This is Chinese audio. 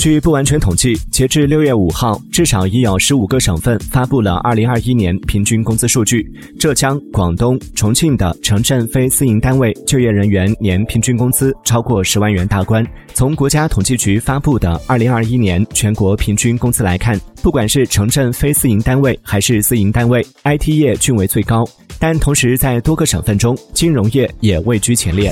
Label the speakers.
Speaker 1: 据不完全统计截至六月五号至少已有十五个省份发布了二零二一年平均工资数据。浙江广东重庆的城镇非私营单位就业人员年平均工资超过十万元大关。从国家统计局发布的二零二一年全国平均工资来看不管是城镇非私营单位还是私营单位 it 业均为最高但同时在多个省份中金融业也位居前列。